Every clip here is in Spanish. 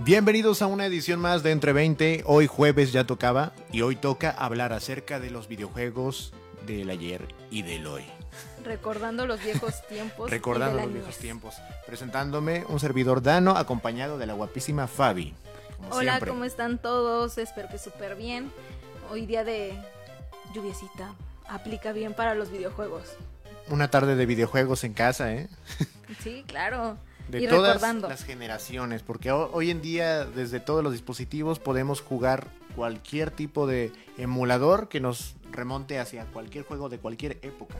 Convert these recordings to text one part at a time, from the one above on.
Bienvenidos a una edición más de Entre 20. Hoy jueves ya tocaba y hoy toca hablar acerca de los videojuegos del ayer y del hoy. Recordando los viejos tiempos. Recordando los viejos tiempos. Presentándome un servidor Dano acompañado de la guapísima Fabi. Hola, siempre. ¿cómo están todos? Espero que súper bien. Hoy día de lluviecita. Aplica bien para los videojuegos. Una tarde de videojuegos en casa, ¿eh? Sí, claro. De y todas recordando. las generaciones, porque ho- hoy en día desde todos los dispositivos podemos jugar cualquier tipo de emulador que nos remonte hacia cualquier juego de cualquier época,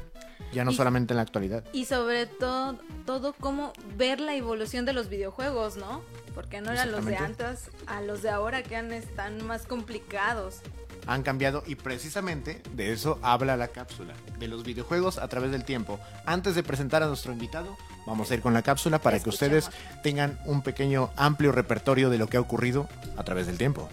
ya no Y- solamente en la actualidad. Y sobre todo, todo cómo ver la evolución de los videojuegos, ¿no? Porque no eran los de antes a los de ahora que han- están más complicados. Han cambiado y precisamente de eso habla la cápsula, de los videojuegos a través del tiempo. Antes de presentar a nuestro invitado, vamos a ir con la cápsula para que ustedes tengan un pequeño amplio repertorio de lo que ha ocurrido a través del tiempo.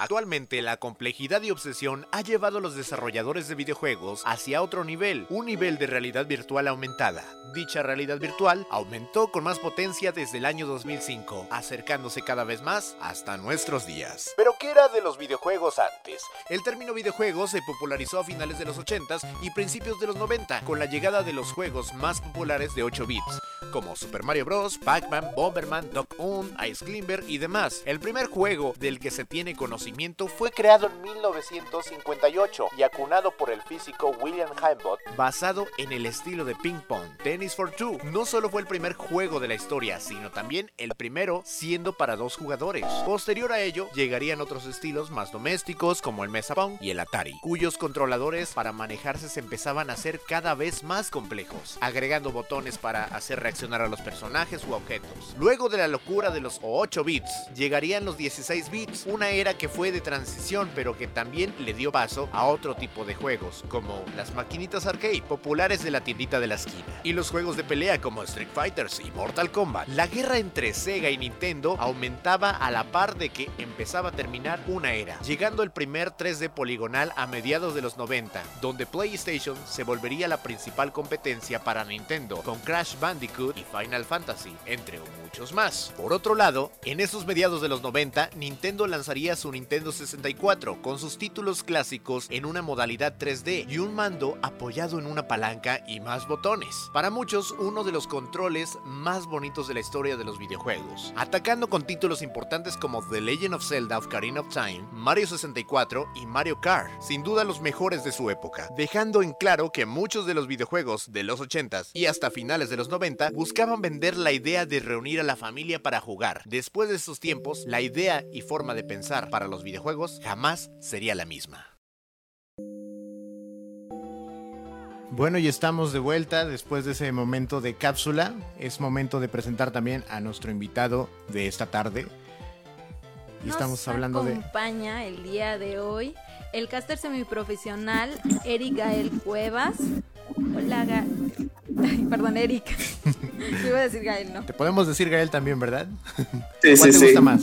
Actualmente la complejidad y obsesión ha llevado a los desarrolladores de videojuegos hacia otro nivel, un nivel de realidad virtual aumentada. Dicha realidad virtual aumentó con más potencia desde el año 2005, acercándose cada vez más hasta nuestros días. Pero ¿qué era de los videojuegos antes? El término videojuego se popularizó a finales de los 80s y principios de los 90 con la llegada de los juegos más populares de 8 bits, como Super Mario Bros., Pac-Man, Bomberman, Duck Hunt, Ice Climber y demás. El primer juego del que se tiene conocimiento fue creado en 1958 y acunado por el físico William Heimbot, basado en el estilo de ping pong. Tennis for Two no solo fue el primer juego de la historia, sino también el primero siendo para dos jugadores. Posterior a ello, llegarían otros estilos más domésticos como el Mesa Pong y el Atari, cuyos controladores para manejarse se empezaban a hacer cada vez más complejos, agregando botones para hacer reaccionar a los personajes u objetos. Luego de la locura de los 8 bits, llegarían los 16 bits, una era que fue de transición pero que también le dio paso a otro tipo de juegos, como las maquinitas arcade populares de la tiendita de la esquina, y los juegos de pelea como Street Fighters y Mortal Kombat. La guerra entre Sega y Nintendo aumentaba a la par de que empezaba a terminar una era, llegando el primer 3D poligonal a mediados de los 90, donde PlayStation se volvería la principal competencia para Nintendo, con Crash Bandicoot y Final Fantasy, entre muchos más. Por otro lado, en esos mediados de los 90, Nintendo lanzaría su Nintendo 64 con sus títulos clásicos en una modalidad 3D y un mando apoyado en una palanca y más botones. Para muchos, uno de los controles más bonitos de la historia de los videojuegos, atacando con títulos importantes como The Legend of Zelda Ocarina of Time, Mario 64 y Mario Kart, sin duda los mejores de su época, dejando en claro que muchos de los videojuegos de los 80s y hasta finales de los 90 buscaban vender la idea de reunir a la familia para jugar. Después de esos tiempos, la idea y forma de pensar para los videojuegos jamás sería la misma. Bueno, y estamos de vuelta después de ese momento de cápsula. Es momento de presentar también a nuestro invitado de esta tarde. Y Nos estamos hablando de... acompaña el día de hoy el caster semiprofesional Eric Gael Cuevas. Hola, Ga... Ay, perdón, Eric. Yo iba a decir Gael, ¿no? Te podemos decir Gael también, ¿verdad? Sí, ¿Cuál sí, te sí. gusta más?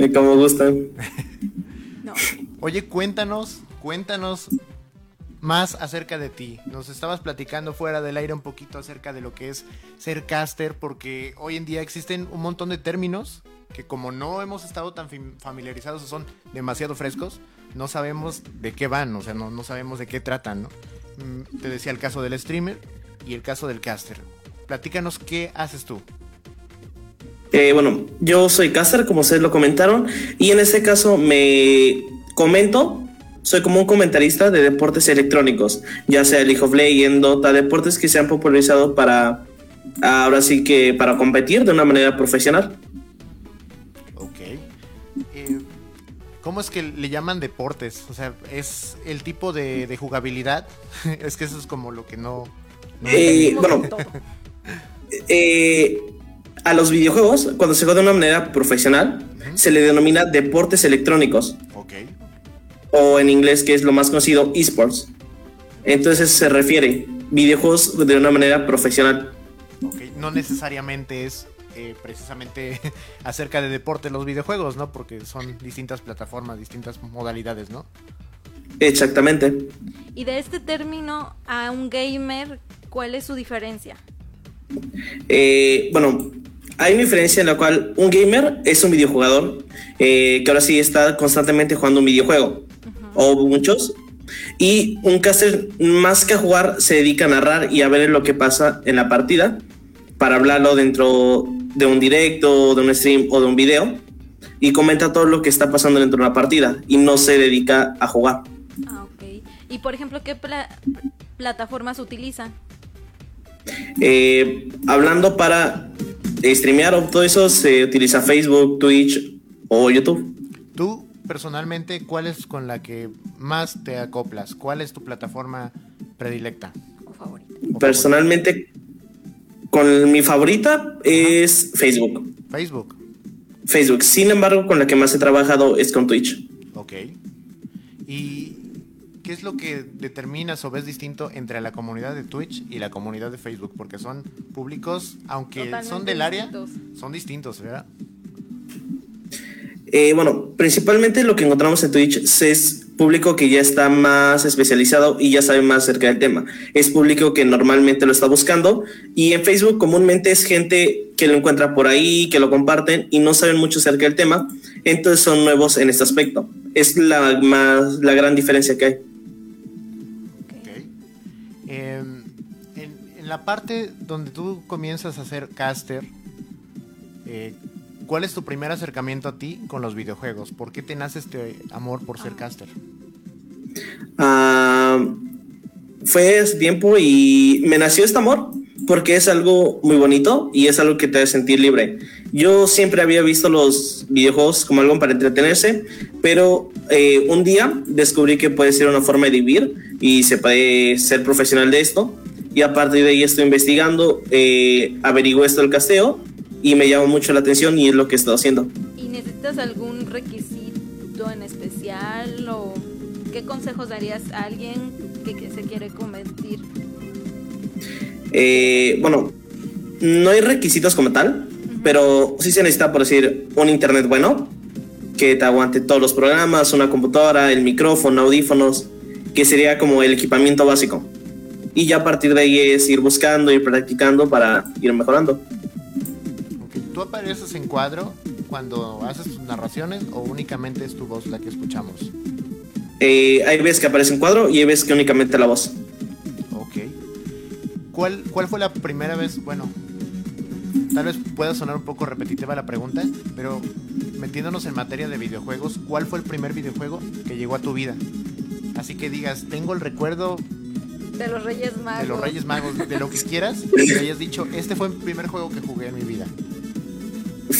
Eh, Como gustan. No. Oye, cuéntanos, cuéntanos más acerca de ti. Nos estabas platicando fuera del aire un poquito acerca de lo que es ser caster, porque hoy en día existen un montón de términos que como no hemos estado tan fam- familiarizados o son demasiado frescos, no sabemos de qué van, o sea, no, no sabemos de qué tratan, ¿no? Mm, Te decía el caso del streamer y el caso del caster. Platícanos qué haces tú. Eh, bueno, yo soy caster, como ustedes lo comentaron, y en este caso me comento, soy como un comentarista de deportes electrónicos, ya sea League of Legends, Dota, deportes que se han popularizado para, ahora sí que para competir de una manera profesional. ¿Cómo es que le llaman deportes? O sea, ¿es el tipo de, de jugabilidad? es que eso es como lo que no... no Eh, bueno. todo. Eh, a los videojuegos, cuando se juega de una manera profesional, se le denomina deportes electrónicos. Ok. o en inglés que es lo más conocido, esports. Entonces se refiere videojuegos de una manera profesional. ok. No necesariamente es eh, precisamente acerca de deporte los videojuegos, ¿no? Porque son distintas plataformas, distintas modalidades, ¿no? Exactamente. Y de este término a un gamer, ¿cuál es su diferencia? Eh, bueno, hay una diferencia en la cual un gamer es un videojugador eh, que ahora sí está constantemente jugando un videojuego, o muchos, y un caster más que a jugar se dedica a narrar y a ver lo que pasa en la partida para hablarlo dentro de un directo, de un stream o de un video y comenta todo lo que está pasando dentro de una partida y no se dedica a jugar. Ah, ok. Y por ejemplo, ¿qué plataformas utilizan? Eh, hablando para streamear o todo eso, se utiliza Facebook, Twitch o YouTube. ¿Tú personalmente cuál es con la que más te acoplas? ¿Cuál es tu plataforma predilecta? O favorita. Personalmente, con mi favorita es Facebook. Facebook. Facebook. Sin embargo, con la que más he trabajado es con Twitch. Ok. ¿Y qué es lo que determinas o ves distinto entre la comunidad de Twitch y la comunidad de Facebook? Porque son públicos, aunque son del área, son distintos, ¿verdad? Eh, bueno, principalmente lo que encontramos en Twitch es público que ya está más especializado y ya sabe más acerca del tema. Es público que normalmente lo está buscando y en Facebook comúnmente es gente que lo encuentra por ahí, que lo comparten y no saben mucho acerca del tema, entonces son nuevos en este aspecto. Es la, más, la gran diferencia que hay. Em, en, la parte donde tú comienzas a hacer caster, eh, ¿Cuál es tu primer acercamiento a ti con los videojuegos? ¿Por qué te nace este amor por ser caster? Ah, fue ese tiempo y me nació este amor porque es algo muy bonito y es algo que te hace sentir libre. Yo siempre había visto los videojuegos como algo para entretenerse, pero eh, un día descubrí que puede ser una forma de vivir y se puede ser profesional de esto. Y a partir de ahí estoy investigando, eh, averigué esto del casteo y me llama mucho la atención y es lo que he estado haciendo. ¿Y necesitas algún requisito en especial o qué consejos darías a alguien que, se quiere convertir? Eh, bueno, no hay requisitos como tal, pero sí se necesita, por decir, un internet bueno, que te aguante todos los programas, una computadora, el micrófono, audífonos, que sería como el equipamiento básico. Y ya a partir de ahí es ir buscando, ir practicando para ir mejorando. ¿Tú apareces en cuadro cuando haces tus narraciones o únicamente es tu voz la que escuchamos? Eh, hay veces que aparece en cuadro y hay veces que únicamente la voz. Ok. ¿Cuál, ¿Cuál fue la primera vez? Bueno, tal vez pueda sonar un poco repetitiva la pregunta, pero metiéndonos en materia de videojuegos, ¿cuál fue el primer videojuego que llegó a tu vida? Así que digas, tengo el recuerdo de los Reyes Magos. De los Reyes Magos, de lo que quieras, que hayas dicho, este fue el primer juego que jugué en mi vida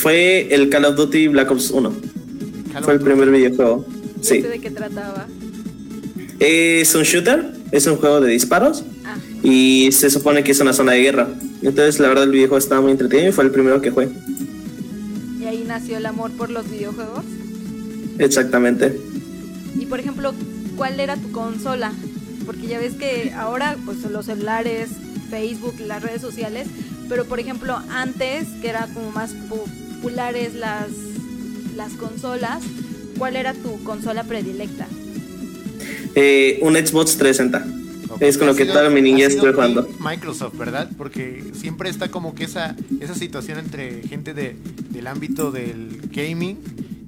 fue el Call of Duty Black Ops 1. fue el primer videojuego. Sí. ¿De qué trataba? Es un shooter, es un juego de disparos ah. y se supone que es una zona de guerra. Entonces, la verdad, el videojuego estaba muy entretenido y fue el primero que jugué. ¿Y ahí nació el amor por los videojuegos? Exactamente. Y por ejemplo, ¿cuál era tu consola? Porque ya ves que ahora, pues los celulares, Facebook, las redes sociales, pero por ejemplo, antes, que era como más populares las, las consolas, ¿cuál era tu consola predilecta? Eh, un Xbox 360. Es con lo que toda mi niñez estoy jugando. Microsoft, ¿verdad? Porque siempre está como que esa, esa situación entre gente de, del ámbito del gaming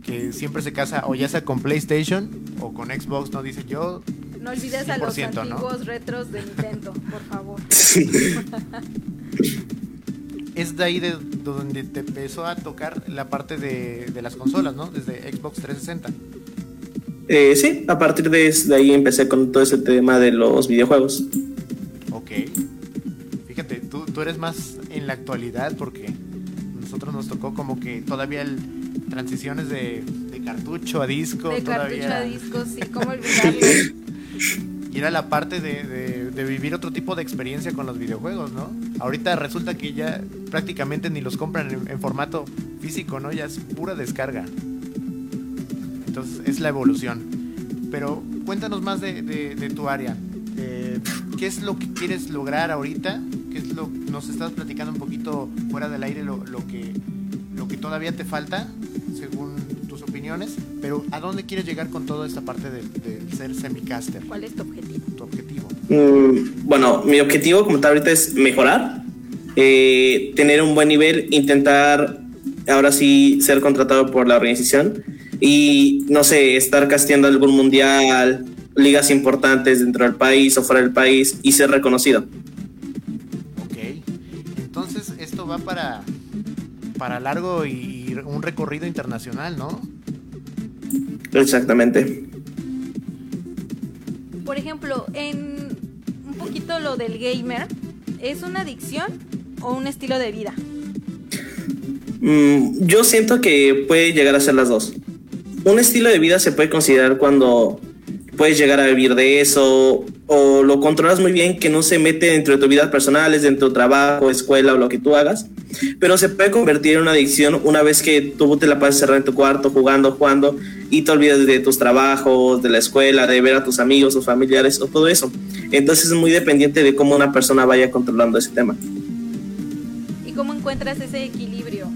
que siempre se casa o ya sea con PlayStation o con Xbox, ¿no? Dice yo. No olvides a los antiguos retros de Nintendo, por favor. es de ahí de donde te empezó a tocar la parte de, las consolas, ¿no? Desde Xbox 360. Eh, sí, a partir de, ahí empecé con todo ese tema de los videojuegos. Ok. Fíjate, tú, tú eres más en la actualidad porque nosotros nos tocó como que todavía el, transiciones de, cartucho a disco. De cartucho a disco, sí, ¿cómo olvidarlo? y era la parte de, de, vivir otro tipo de experiencia con los videojuegos, ¿no? Ahorita resulta que ya prácticamente ni los compran en, formato físico, ¿no? Ya es pura descarga. Entonces es la evolución. Pero cuéntanos más de, de tu área. Eh, ¿Qué es lo que quieres lograr ahorita? ¿Qué es lo nos estás platicando un poquito fuera del aire lo, lo que lo que todavía te falta según tus opiniones? Pero ¿a dónde quieres llegar con toda esta parte de, de ser semicaster? ¿Cuál es tu objetivo? Tu objetivo. Mm, bueno, mi objetivo como tal ahorita es mejorar eh, tener un buen nivel, intentar ahora sí ser contratado por la organización y no sé, estar casteando algún mundial, ligas importantes dentro del país o fuera del país y ser reconocido. Ok, entonces esto va para, para largo y un recorrido internacional, ¿no? Exactamente. Por ejemplo, en un poquito lo del gamer, ¿es una adicción o un estilo de vida? Mm, yo siento que puede llegar a ser las dos. Un estilo de vida se puede considerar cuando puedes llegar a vivir de eso o lo controlas muy bien que no se mete dentro de tu vida personal, dentro de tu trabajo, escuela o lo que tú hagas, pero se puede convertir en una adicción una vez que tú te la pasas cerrada en tu cuarto jugando, jugando y te olvidas de tus trabajos, de la escuela, de ver a tus amigos o familiares o todo eso. Entonces es muy dependiente de cómo una persona vaya controlando ese tema. ¿Y cómo encuentras ese equilibrio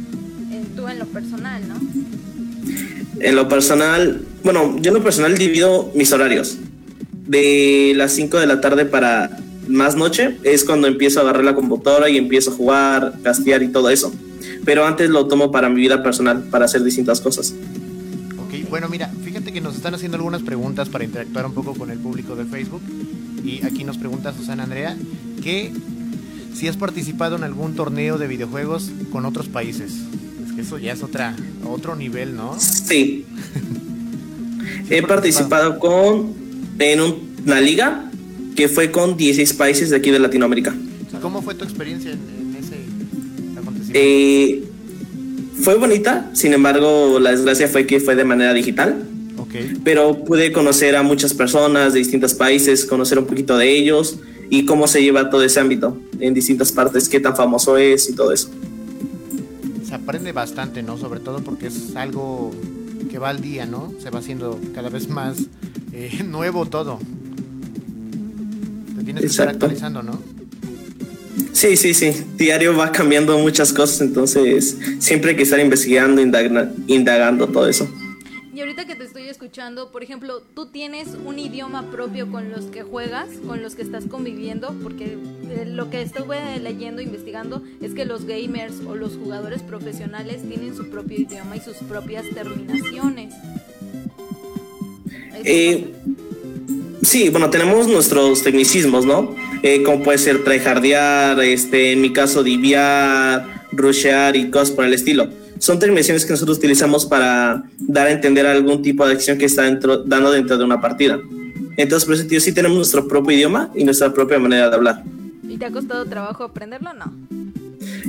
en, tú en lo personal, no? En lo personal, bueno, yo en lo personal divido mis horarios. De las 5 de la tarde para más noche es cuando empiezo a agarrar la computadora y empiezo a jugar, castear y todo eso. Pero antes lo tomo para mi vida personal, para hacer distintas cosas. Ok, bueno, mira, fíjate que nos están haciendo algunas preguntas para interactuar un poco con el público de Facebook. Y aquí nos pregunta Susana Andrea que si has participado en algún torneo de videojuegos con otros países. Es que eso ya es otra, otro nivel, ¿no? Sí. He participado con en una liga que fue con 16 países de aquí de Latinoamérica. ¿Cómo fue tu experiencia en, ese acontecimiento? Eh, fue bonita, sin embargo, la desgracia fue que fue de manera digital. Okay. Pero pude conocer a muchas personas de distintos países, conocer un poquito de ellos y cómo se lleva todo ese ámbito en distintas partes, qué tan famoso es y todo eso. Se aprende bastante, ¿no? Sobre todo porque es algo que va al día, ¿no? Se va haciendo cada vez más eh, nuevo todo. Te tienes que estar actualizando, ¿no? Sí, sí, sí. Diario va cambiando muchas cosas, entonces siempre hay que estar investigando, indagando todo eso. Y ahorita que te estoy escuchando, por ejemplo, ¿tú tienes un idioma propio con los que juegas, con los que estás conviviendo? Porque eh, lo que estuve leyendo, investigando, es que los gamers o los jugadores profesionales tienen su propio idioma y sus propias terminaciones. Eh, sí, bueno, tenemos nuestros tecnicismos, ¿no? Eh, como puede ser tryhardear, este, en mi caso, diviar, rushear y cosas por el estilo son terminaciones que nosotros utilizamos para dar a entender algún tipo de acción que está dentro, dando dentro de una partida. Entonces, por ese sí tenemos nuestro propio idioma y nuestra propia manera de hablar. ¿Y te ha costado trabajo aprenderlo o no?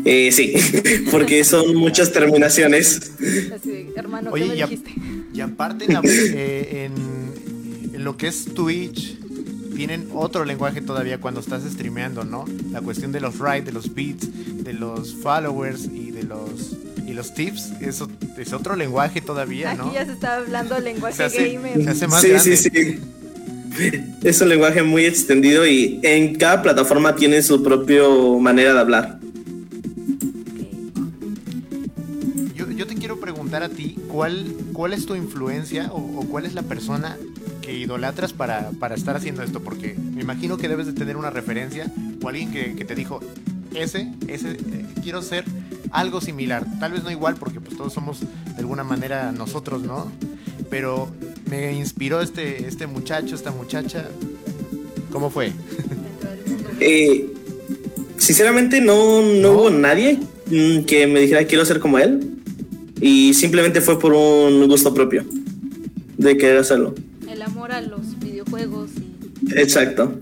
Eh, sí, porque son muchas terminaciones. Así, hermano, ¿qué me dijiste? Y aparte, eh, en, en lo que es Twitch, tienen otro lenguaje todavía cuando estás streameando, ¿no? La cuestión de los rights, de los beats, de los followers y de los y los tips, eso es otro lenguaje todavía, ¿no? Aquí ya se está hablando lenguaje gamer. Se hace más sí, sí, sí. Es un lenguaje muy extendido y en cada plataforma tiene su propia manera de hablar. Yo, yo, te quiero preguntar a ti, ¿cuál, cuál es tu influencia o, o cuál es la persona que idolatras para, para, estar haciendo esto? Porque me imagino que debes de tener una referencia o alguien que, que te dijo, ese, ese, eh, quiero ser algo similar. Tal vez no igual porque pues todos somos de alguna manera nosotros, ¿no? Pero me inspiró este, este muchacho, esta muchacha. ¿Cómo fue? Eh, sinceramente no, no, hubo nadie mm, que me dijera quiero ser como él. Y simplemente fue por un gusto propio de querer hacerlo. El amor a los videojuegos. Exacto.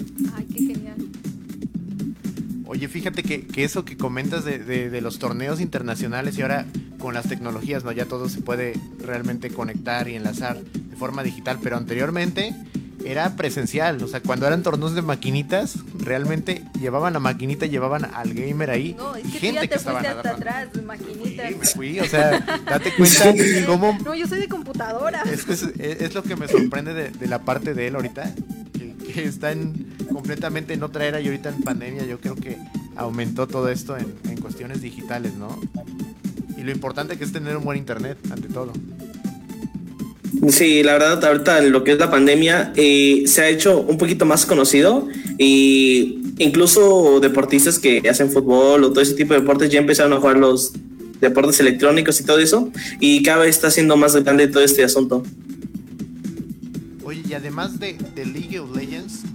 Fíjate que, que eso que comentas de, de, de, los torneos internacionales y ahora con las tecnologías, ¿no? Ya todo se puede realmente conectar y enlazar de forma digital, pero anteriormente era presencial, o sea, cuando eran torneos de maquinitas, realmente llevaban la maquinita, llevaban al gamer ahí no, es que gente ya te que estaba fuiste hasta atrás, maquinitas. Sí, me fui, o sea, date cuenta cómo... No, yo soy de computadora. Es, es, es lo que me sorprende de, de la parte de él ahorita, que, que está en, completamente en otra era y ahorita en pandemia yo creo que aumentó todo esto en, en, cuestiones digitales, ¿no? Y lo importante que es tener un buen internet, ante todo. Sí, la verdad, ahorita lo que es la pandemia eh, se ha hecho un poquito más conocido y incluso deportistas que hacen fútbol o todo ese tipo de deportes ya empezaron a jugar los deportes electrónicos y todo eso, y cada vez está siendo más grande todo este asunto. Oye, y además de, de League of Legends, ¿qué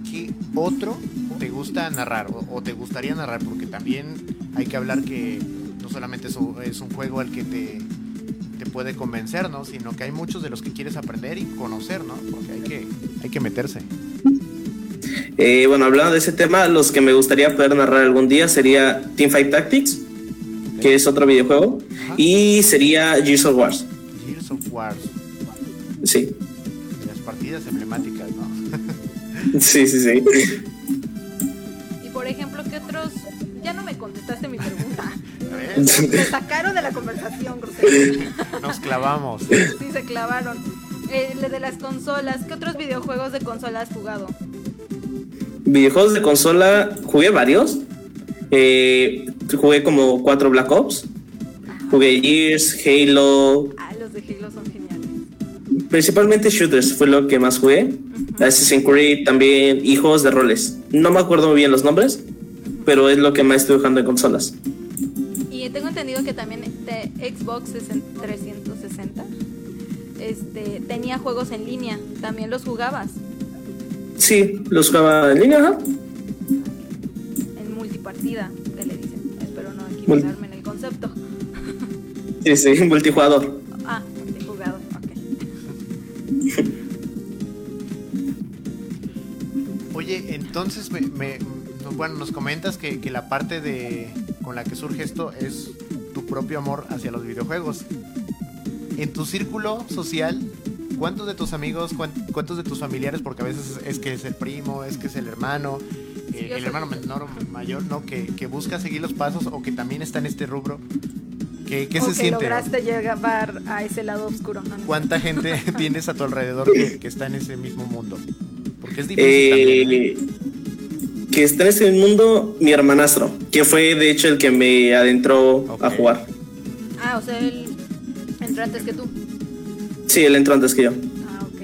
otro te gusta narrar o, te gustaría narrar? Porque también hay que hablar que no solamente es un, es un juego al que te, te puede convencer, ¿no? Sino que hay muchos de los que quieres aprender y conocer, ¿no? Porque hay que, hay que meterse. Eh, bueno, hablando de ese tema, los que me gustaría poder narrar algún día sería Teamfight Tactics, que es otro videojuego, y sería Gears of Wars. Gears of Wars. Sí. Las partidas emblemáticas, ¿no? Sí, sí, sí. Y por ejemplo, ¿qué otros? Ya no me contestaste mi pregunta. Me sacaron de la conversación, Nos clavamos. Sí, se clavaron. Eh, de las consolas, ¿qué otros videojuegos de consola has jugado? Videojuegos de consola, jugué varios. Eh, jugué como cuatro Black Ops. Jugué Gears, Halo. Ah, los de Halo son geniales. Principalmente shooters fue lo que más jugué. Assassin's Creed también y juegos de roles. No me acuerdo muy bien los nombres, pero es lo que más estoy jugando en consolas. Y tengo entendido que también de Xbox 360 este, tenía juegos en línea. ¿También los jugabas? Sí, los jugaba en línea, En multipartida, que le dicen. Espero no equivocarme en el concepto. Sí, sí, multijugador, Oye, entonces me, bueno, nos comentas que, que, la parte de con la que surge esto es tu propio amor hacia los videojuegos. En tu círculo social, ¿cuántos de tus amigos, cuántos de tus familiares, porque a veces es que es el primo, es que es el hermano, eh, el hermano menor o mayor, ¿no? Que, busca seguir los pasos o que también está en este rubro. ¿Qué, qué se siente? lograste llegar a ese lado oscuro. ¿Cuánta gente tienes a tu alrededor que, está en ese mismo mundo? Porque es difícil eh, ¿eh? Que está en ese mundo mi hermanastro, que fue de hecho el que me adentró a jugar. Ah, o sea, él entró antes que tú. Sí, él entró antes que yo. Ah, ok.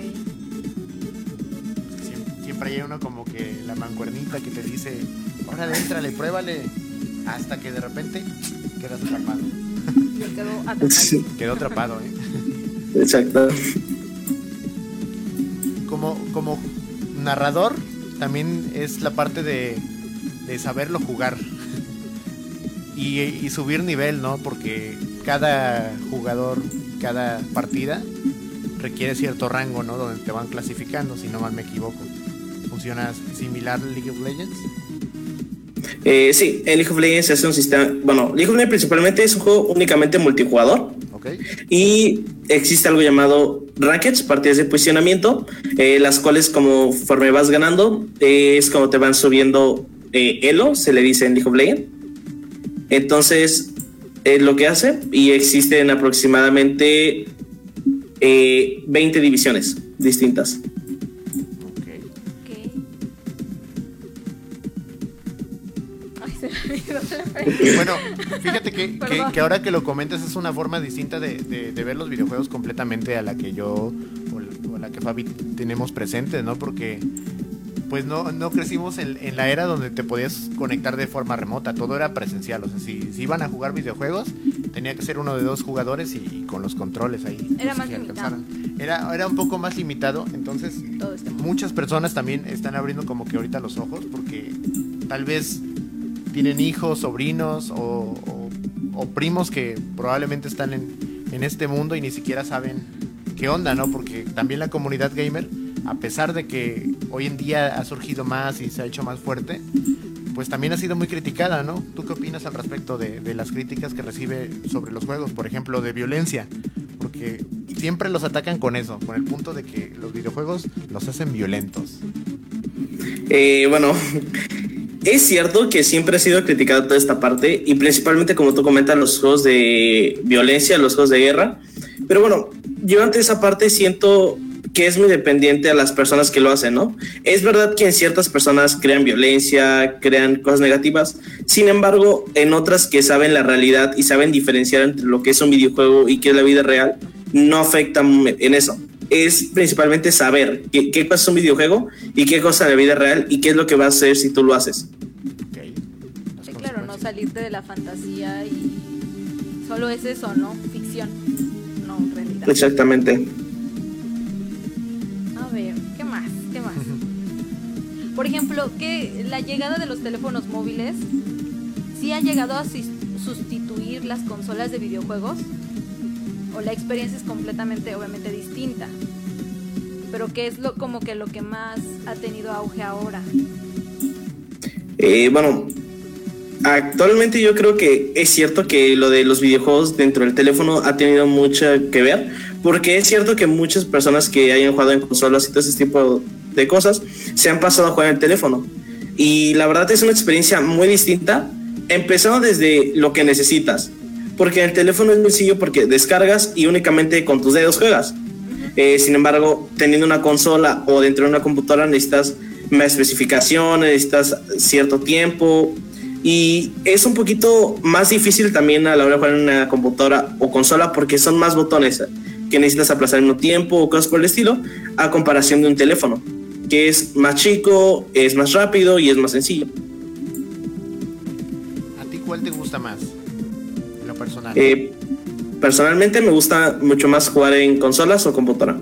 Siempre, hay uno como que la mancuernita que te dice, órale, entrale, pruébale. Hasta que de repente quedas atrapado. quedó atrapado. Quedó atrapado, ¿eh? Exacto. Como, como narrador, también es la parte de, saberlo jugar. Y, y, subir nivel, ¿no? Porque cada jugador, cada partida requiere cierto rango, ¿no? Donde te van clasificando, si no mal me equivoco. ¿Funciona similar League of Legends? Eh, sí, en League of Legends es un sistema. Bueno, League of Legends principalmente es un juego únicamente multijugador. Y existe algo llamado rackets, partidas de posicionamiento, eh, las cuales, conforme vas ganando, es como te van subiendo eh, elo, se le dice en League of Legends. Entonces, es lo que hace y existen aproximadamente 20 eh, divisiones distintas. bueno, fíjate que, que, ahora que lo comentas es una forma distinta de, de, ver los videojuegos completamente a la que yo o, a la que Fabi tenemos presente, ¿no? Porque pues no, no crecimos en, en, la era donde te podías conectar de forma remota, todo era presencial, o sea, si, si iban a jugar videojuegos, tenía que ser uno de dos jugadores y, con los controles ahí. Era más limitado. Era, era un poco más limitado, entonces este muchas personas también están abriendo como que ahorita los ojos porque tal vez tienen hijos, sobrinos o, primos que probablemente están en, en este mundo y ni siquiera saben qué onda, ¿no? Porque también la comunidad gamer a pesar de que hoy en día ha surgido más y se ha hecho más fuerte, pues también ha sido muy criticada, ¿no? ¿Tú qué opinas al respecto de, las críticas que recibe sobre los juegos, por ejemplo, de violencia? Porque siempre los atacan con eso, con el punto de que los videojuegos los hacen violentos. Eh, bueno, es cierto que siempre ha sido criticada toda esta parte y principalmente como tú comentas los juegos de violencia, los juegos de guerra. Pero bueno, yo ante esa parte siento que es muy dependiente a las personas que lo hacen, ¿no? Es verdad que en ciertas personas crean violencia, crean cosas negativas, sin embargo, en otras que saben la realidad y saben diferenciar entre lo que es un videojuego y qué es la vida real, no afectan en eso. Es principalmente saber qué, qué cosa es un videojuego y qué cosa es la vida real y qué es lo que va a hacer si tú lo haces. Salirte de la fantasía y solo es eso, ¿no? Ficción, no realidad. Exactamente. A ver, ¿qué más? ¿Qué más? Por ejemplo, que la llegada de los teléfonos móviles sí ha llegado a sustituir las consolas de videojuegos o la experiencia es completamente obviamente distinta. Pero ¿qué es lo como que lo que más ha tenido auge ahora? Eh, bueno, actualmente yo creo que es cierto que lo de los videojuegos dentro del teléfono ha tenido mucho que ver, porque es cierto que muchas personas que hayan jugado en consolas y todo ese tipo de cosas se han pasado a jugar en el teléfono. Y la verdad es una experiencia muy distinta, empezando desde lo que necesitas, porque el teléfono es muy sencillo porque descargas y únicamente con tus dedos juegas. Eh, sin embargo, teniendo una consola o dentro de una computadora necesitas más especificaciones, necesitas cierto tiempo y es un poquito más difícil también a la hora de jugar en una computadora o consola porque son más botones que necesitas aplazar en un tiempo o cosas por el estilo a comparación de un teléfono que es más chico, es más rápido y es más sencillo. ¿A ti cuál te gusta más? En lo personal. Eh, personalmente me gusta mucho más jugar en consolas o computadora.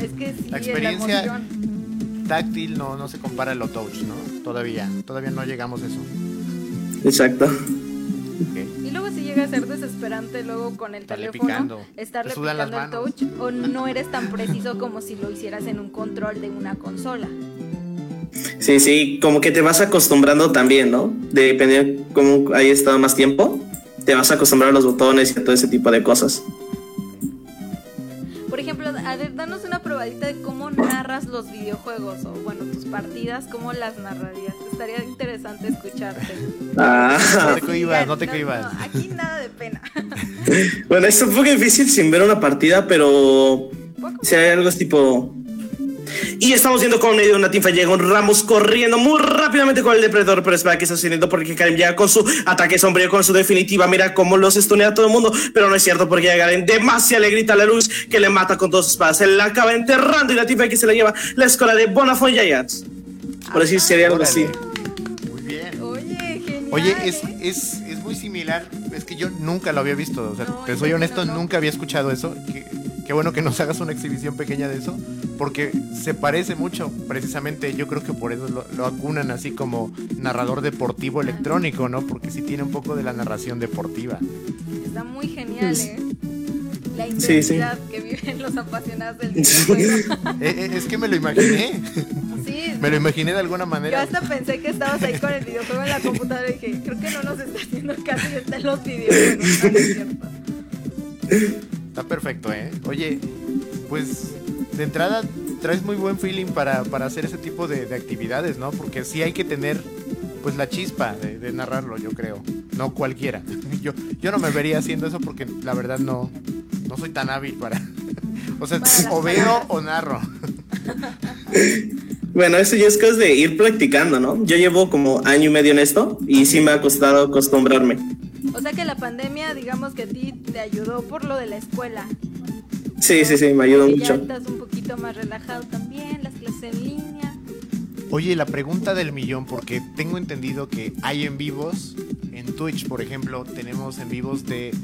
Es que sí, la experiencia táctil no, no se compara a lo touch, ¿no? Todavía, todavía no llegamos a eso. Exacto. Y luego si llega a ser desesperante luego con el teléfono, estarle picando el touch o no eres tan preciso como si lo hicieras en un control de una consola. Sí, sí, como que te vas acostumbrando también, ¿no? Dependiendo de cómo hayas estado más tiempo, te vas a acostumbrar a los botones y a todo ese tipo de cosas. Por ejemplo, a ver, danos una probadita de cómo narras los videojuegos o, bueno, tus partidas, cómo las narrarías. Estaría interesante escucharte. Ah. No te cohibas, no te cohibas. aquí nada de pena. bueno, es un poco difícil sin ver una partida, pero si hay algo es tipo y estamos viendo con medio de una tinfa llega un Ramos corriendo muy rápidamente con el depredador, pero espera que está sucediendo porque Karen llega con su ataque sombrío, con su definitiva. Mira cómo los estunea a todo el mundo, pero no es cierto porque llega Karen demasiado le grita a la luz que le mata con dos espadas. Se la acaba enterrando y la tinfa que se la lleva la escuela de Bonafont Giants. Por decir, sería algo así. Muy bien. Oye, genial. Oye, es, es, es, muy similar. Es que yo nunca lo había visto. O sea, te soy honesto, nunca había escuchado eso. Que qué bueno que nos hagas una exhibición pequeña de eso, porque se parece mucho, precisamente yo creo que por eso lo, acunan así como narrador deportivo electrónico, ¿no? Porque sí tiene un poco de la narración deportiva. Está muy genial, ¿eh? La intensidad que viven los apasionados del videojuego. Eh, eh, es que me lo imaginé. Sí. Me lo imaginé de alguna manera. Yo hasta pensé que estabas ahí con el videojuego en la computadora y dije, creo que no nos está haciendo caso y está en los videojuegos. cierto. Está perfecto, ¿eh? Oye, pues de entrada traes muy buen feeling para, hacer ese tipo de, actividades, ¿no? Porque sí hay que tener pues la chispa de, narrarlo, yo creo. No cualquiera. Yo, yo no me vería haciendo eso porque la verdad no, no soy tan hábil para... O sea, o veo o narro. Bueno, eso ya es cosa de ir practicando, ¿no? Yo llevo como año y medio en esto y sí me ha costado acostumbrarme. O sea que la pandemia, digamos que a ti te ayudó por lo de la escuela. Sí, sí, sí, me ayudó mucho. Ya estás un poquito más relajado también, las clases en línea. Oye, la pregunta del millón, porque tengo entendido que hay en vivos, en Twitch, por ejemplo, tenemos en vivos de,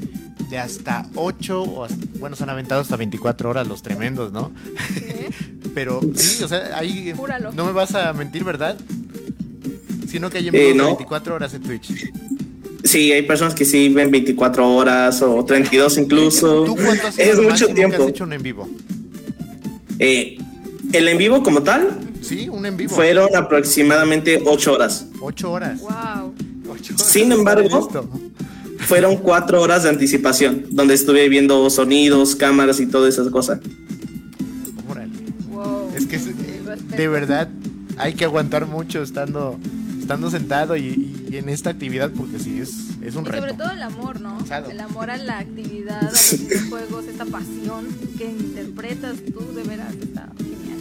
de hasta 8, o bueno, se han aventado hasta 24 horas los tremendos, ¿no? Pero sí, o sea, ahí no me vas a mentir, ¿verdad? Sino que hay en vivos de 24 horas en Twitch. Sí, hay personas que sí ven 24 horas o 32 incluso. ¿Tú cuánto has es mucho tiempo. Que has hecho un en vivo? Eh, el en vivo como tal. Sí, un en vivo. Fueron aproximadamente 8 horas. 8 horas. Wow. Sin embargo, fueron 4 horas de anticipación, donde estuve viendo sonidos, cámaras y todas esas cosas. Wow. Es que de verdad hay que aguantar mucho estando estando sentado y, en esta actividad porque sí es, es un y Sobre todo el amor, ¿no? El amor a la actividad, a los videojuegos, esta pasión que interpretas tú, de veras, está genial.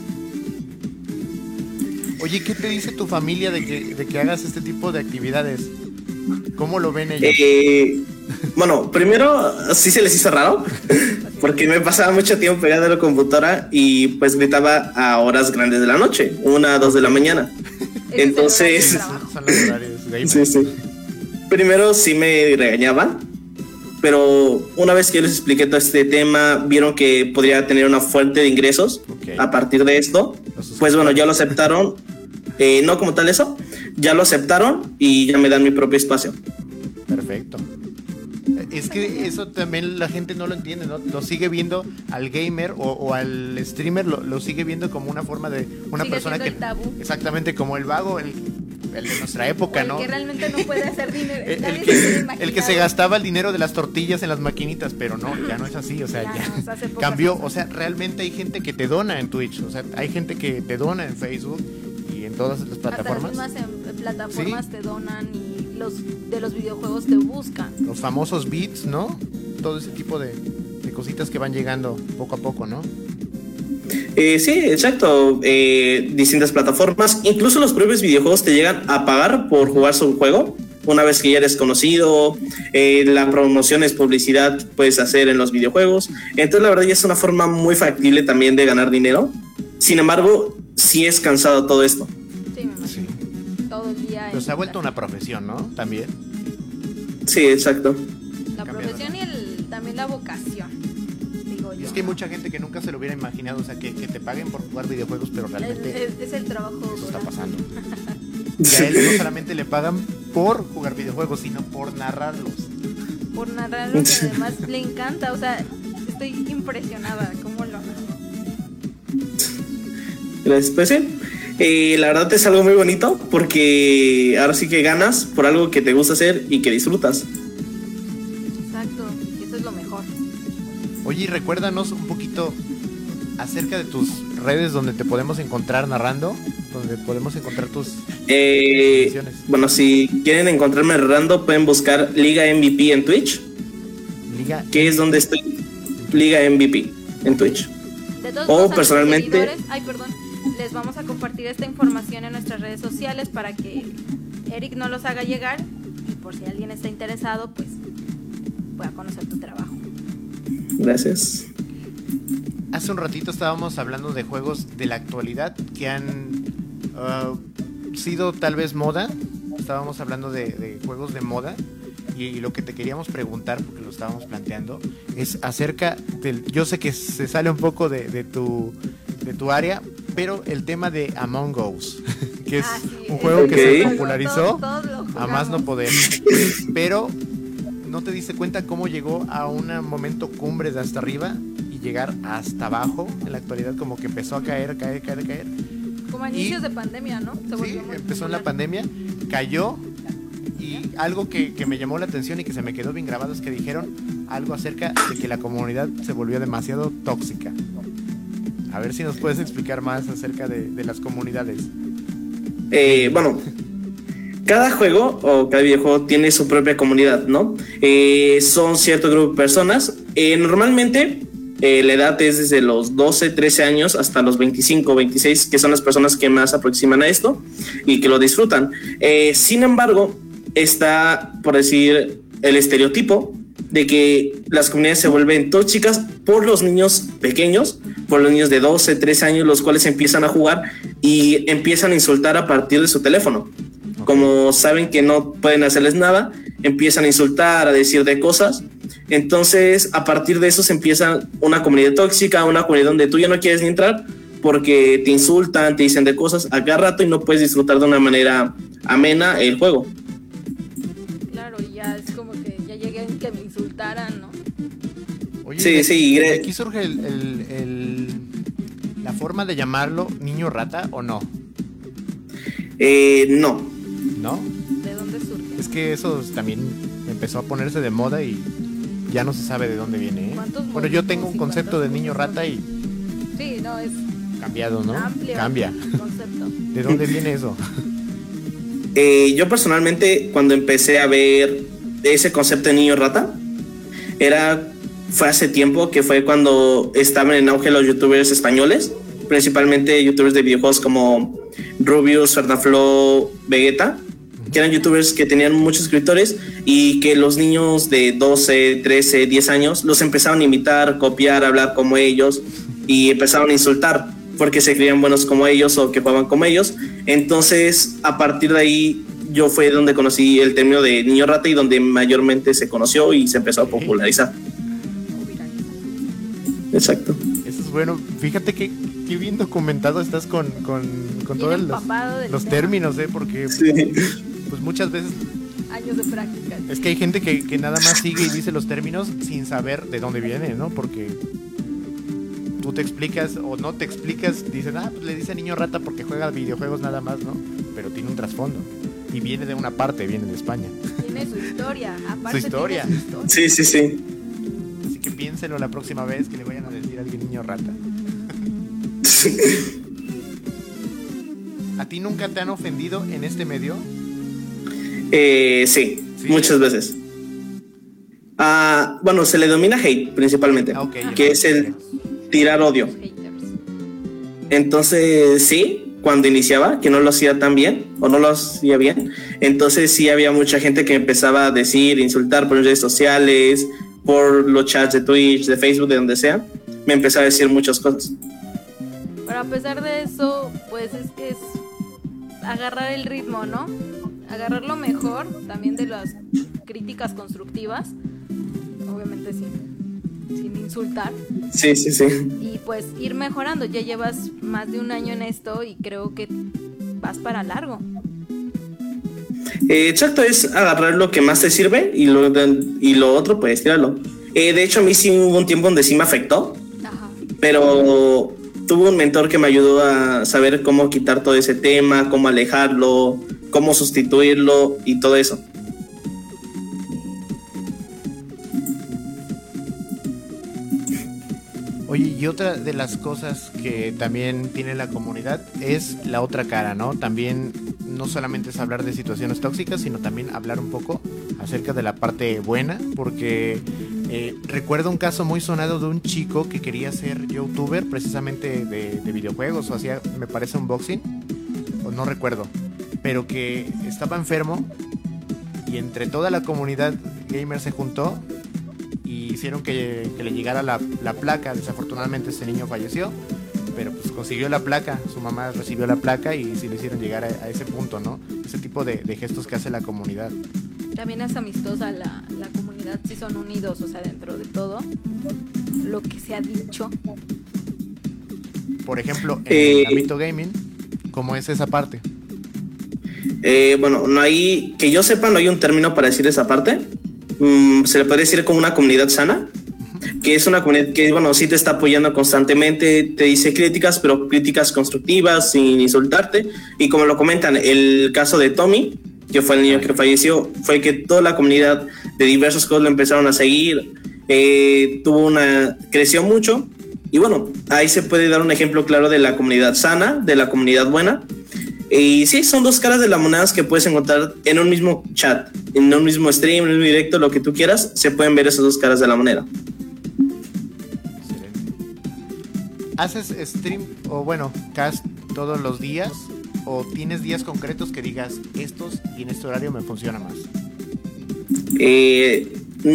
Oye, ¿qué te dice tu familia de que, de que hagas este tipo de actividades? ¿Cómo lo ven ellos? Eh, bueno, primero sí se les hizo raro, porque me pasaba mucho tiempo pegado a la computadora y pues gritaba a horas grandes de la noche, una, dos de la mañana. Entonces, gamer. Sí, sí. Primero sí me regañaba, pero una vez que les expliqué todo este tema, vieron que podría tener una fuente de ingresos Ok. a partir de esto. Pues bueno, ya lo aceptaron. Eh, no como tal eso, ya lo aceptaron y ya me dan mi propio espacio. Perfecto. Es que eso también la gente no lo entiende, ¿no? Lo sigue viendo al gamer o, o al streamer, lo, lo sigue viendo como una forma de una Sigue persona que... el tabú. Exactamente, como el vago, el, el de nuestra época, O el ¿no? que realmente no puede hacer dinero. El, que, se hubiera el que se imaginado. gastaba el dinero de las tortillas en las maquinitas, pero no, ya no es así, o sea, Ya ya, no, o sea, hace pocas cambió, cosas. o sea, realmente hay gente que te dona en Twitch, o sea, hay gente que te dona en Facebook y en todas las Hasta las plataformas. mismas plataformas te donan y los de los videojuegos te buscan. Los famosos beats, ¿no? Todo ese tipo de, de cositas que van llegando poco a poco, ¿no? Eh, sí, exacto. Eh, distintas plataformas, incluso los propios videojuegos te llegan a pagar por jugar su juego. Una vez que ya eres conocido, eh, la promoción es publicidad, puedes hacer en los videojuegos. Entonces, la verdad, ya es una forma muy factible también de ganar dinero. Sin embargo, sí es cansado todo esto. Se ha vuelto una profesión, ¿no? También. Sí, exacto. La profesión y el, también la vocación. Digo yo. es que hay mucha gente que nunca se lo hubiera imaginado, o sea, que, que te paguen por jugar videojuegos, pero realmente es- es el trabajo. eso está pasando. Y a él no solamente le pagan por jugar videojuegos, sino por narrarlos. Por narrar lo que además le encanta. O sea, estoy impresionada. ¿Cómo lo narra? Gracias, pues sí. Eh, la verdad es algo muy bonito porque ahora sí que ganas por algo que te gusta hacer y que disfrutas. Exacto. Y eso es lo mejor. Oye, recuérdanos un poquito acerca de tus redes donde te podemos encontrar narrando, donde podemos encontrar tus... Eh, bueno, si quieren encontrarme narrando, pueden buscar Liga MVP en Twitch, Liga que es donde estoy. Liga MVP en Twitch. De todos O personalmente- ay, perdón, les vamos a compartir esta información en nuestras redes sociales para que Eric no los haga llegar y por si alguien está interesado, pues pueda conocer tu trabajo. Gracias. Hace un ratito estábamos hablando de juegos de la actualidad que han ah, sido tal vez moda. Estábamos hablando de, de juegos de moda. Y, y lo que te queríamos preguntar, porque lo estábamos planteando, es acerca del. Yo sé que se sale un poco de, de tu, de tu área, pero el tema de Among Us, que es Ah, sí, un juego que se popularizó a más no poder. Pero no te diste cuenta cómo llegó a un momento cumbre de hasta arriba y llegar hasta abajo. En la actualidad como que empezó a caer, caer, caer, caer. Como a Y- inicios de pandemia, ¿no? Se Sí, empezó en la pandemia, cayó y algo que, que me llamó la atención y que se me quedó bien grabado es que dijeron algo acerca de que la comunidad se volvió demasiado tóxica. A ver si nos puedes explicar más acerca de, las comunidades. Eh, bueno, cada juego o cada videojuego tiene su propia comunidad, ¿no? Eh, son cierto grupo de personas. Eh, normalmente la edad es desde los 12, 13 años hasta los 25, 26, que son las personas que más aproximan a esto y que lo disfrutan. Sin embargo, está, por decir, el estereotipo de que las comunidades se vuelven tóxicas por los niños pequeños, por los niños de 12, 13 años, los cuales empiezan a jugar y empiezan a insultar a partir de su teléfono. Como saben que no pueden hacerles nada, empiezan a insultar, a decir de cosas. Entonces, a partir de eso se empieza una comunidad tóxica, una comunidad donde tú ya no quieres ni entrar porque te insultan, te dicen de cosas a cada rato y no puedes disfrutar de una manera amena el juego. Sí, de- sí, de aquí surge el, el- el- la forma de llamarlo niño rata o no, Eh, no, ¿no? ¿De dónde surge? Es que eso también empezó a ponerse de moda y ya no se sabe de dónde viene. ¿eh? ¿Cuántos Bueno, yo tengo un concepto de niño rata y Sí, no, es cambiado, ¿no? amplio Cambia. concepto. ¿De dónde viene eso? Eh, yo personalmente cuando empecé a ver ese concepto de niño rata, era, fue hace tiempo que fue cuando estaban en auge los youtubers españoles, principalmente youtubers de videojuegos como Rubius, Fernaflo, Vegeta, que eran youtubers que tenían muchos suscriptores y que los niños de 12, 13, 10 años los empezaron a imitar, copiar, hablar como ellos y empezaron a insultar porque se creían buenos como ellos o que jugaban como ellos. Entonces, a partir de ahí, yo fue donde conocí el término de niño rata y donde mayormente se conoció y se empezó a popularizar. Exacto. Eso es bueno. Fíjate que qué bien documentado estás con, con, con todos los, los términos, ¿eh? Porque pues muchas veces... Años de práctica. Es que hay gente que, que nada más sigue y dice los términos sin saber de dónde viene, ¿no? Porque tú te explicas o no te explicas, dicen, ah, pues le dice niño rata porque juega videojuegos nada más, ¿no? Pero tiene un trasfondo. Y viene de una parte, viene de España. Tiene su historia, aparte su historia. Tiene su historia. Sí, sí, sí. Así que piénselo la próxima vez que le vayan alguien niño rata. ¿A ti nunca te han ofendido en este medio? Eh, sí, ¿Sí? muchas veces. Ah, bueno, se le domina hate principalmente, Ah, que es el tirar odio. Entonces, sí, cuando iniciaba, que no lo hacía tan bien o no lo hacía bien, entonces sí había mucha gente que empezaba a decir, insultar por redes sociales, por los chats de Twitch, de Facebook, de donde sea. Me empezaba a decir muchas cosas. Pero a pesar de eso, pues es que es agarrar el ritmo, ¿no? Agarrarlo mejor, también de las críticas constructivas, obviamente sin, sin insultar, Sí, sí, sí. y pues ir mejorando. Ya llevas más de un año en esto y creo que vas para largo. Eh, exacto, es agarrar lo que más te sirve y lo, y lo otro, pues tirarlo. Eh, de hecho, a mí sí hubo un tiempo donde sí me afectó. Pero tuve un mentor que me ayudó a saber cómo quitar todo ese tema, cómo alejarlo, cómo sustituirlo y todo eso. Oye, y otra de las cosas que también tiene la comunidad es la otra cara, ¿no? También no solamente es hablar de situaciones tóxicas, sino también hablar un poco acerca de la parte buena, porque eh, recuerdo un caso muy sonado de un chico que quería ser youtuber precisamente de, de videojuegos, o hacía, me parece, unboxing, o no recuerdo, pero que estaba enfermo y entre toda la comunidad gamer se juntó y hicieron que, le llegara la, la, placa. Desafortunadamente este niño falleció, pero pues consiguió la placa, su mamá recibió la placa y sí le hicieron llegar a, ese punto, ¿no? Ese tipo de, de, gestos que hace la comunidad. También es amistosa la, la comunidad, sí son unidos, o sea, dentro de todo lo que se ha dicho. Por ejemplo, en eh, el ámbito gaming, ¿cómo es esa parte? Eh, bueno, no hay, que yo sepa, no hay un término para decir esa parte. Mm, se le puede decir como una comunidad sana, que es una comunidad que, bueno, sí te está apoyando constantemente, te dice críticas, pero críticas constructivas, sin insultarte. Y como lo comentan, el caso de Tommy, que fue el niño que falleció, fue que toda la comunidad de diversos juegos lo empezaron a seguir, eh, tuvo una, creció mucho. Y bueno, ahí se puede dar un ejemplo claro de la comunidad sana, de la comunidad buena. Y sí, son dos caras de la moneda que puedes encontrar en un mismo chat, en un mismo stream, en un directo, lo que tú quieras, se pueden ver esas dos caras de la moneda. ¿Haces stream o bueno, cast todos los días? ¿O tienes días concretos que digas estos y en este horario me funciona más? Eh,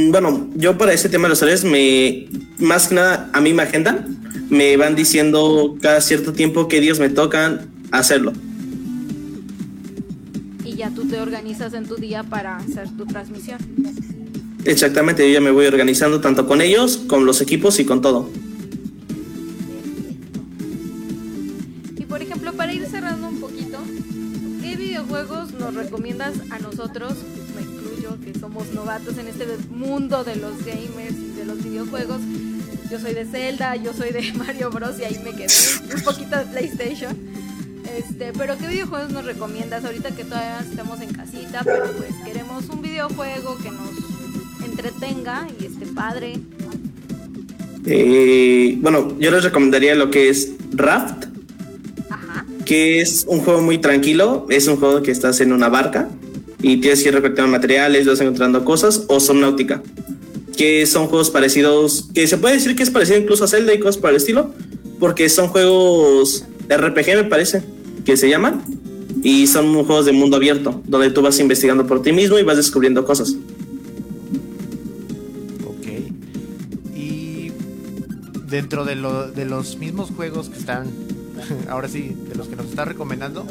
bueno, yo para ese tema de los horarios, me, más que nada a mí me agendan, me van diciendo cada cierto tiempo qué días me tocan hacerlo ya tú te organizas en tu día para hacer tu transmisión. Exactamente, yo ya me voy organizando tanto con ellos, con los equipos y con todo. A nosotros, me incluyo, que somos novatos en este mundo de los gamers y de los videojuegos? Yo soy de Zelda, yo soy de Mario Bros. y ahí me quedé un poquito de PlayStation. Este, pero ¿qué videojuegos nos recomiendas ahorita que todavía estamos en casita? Pero pues queremos un videojuego que nos entretenga y esté padre. Eh, bueno, yo les recomendaría lo que es Raft. Que es un juego muy tranquilo. Es un juego que estás en una barca y tienes que ir recolectando materiales, vas encontrando cosas, o Subnautica, que son juegos parecidos, que se puede decir que es parecido incluso a Zelda y cosas por el estilo, porque son juegos RPG, me parece que se llaman y son juegos de mundo abierto donde tú vas investigando por ti mismo y vas descubriendo cosas. Ok. Y dentro de, lo, de los mismos juegos que están, ahora sí, de los que nos está recomendando,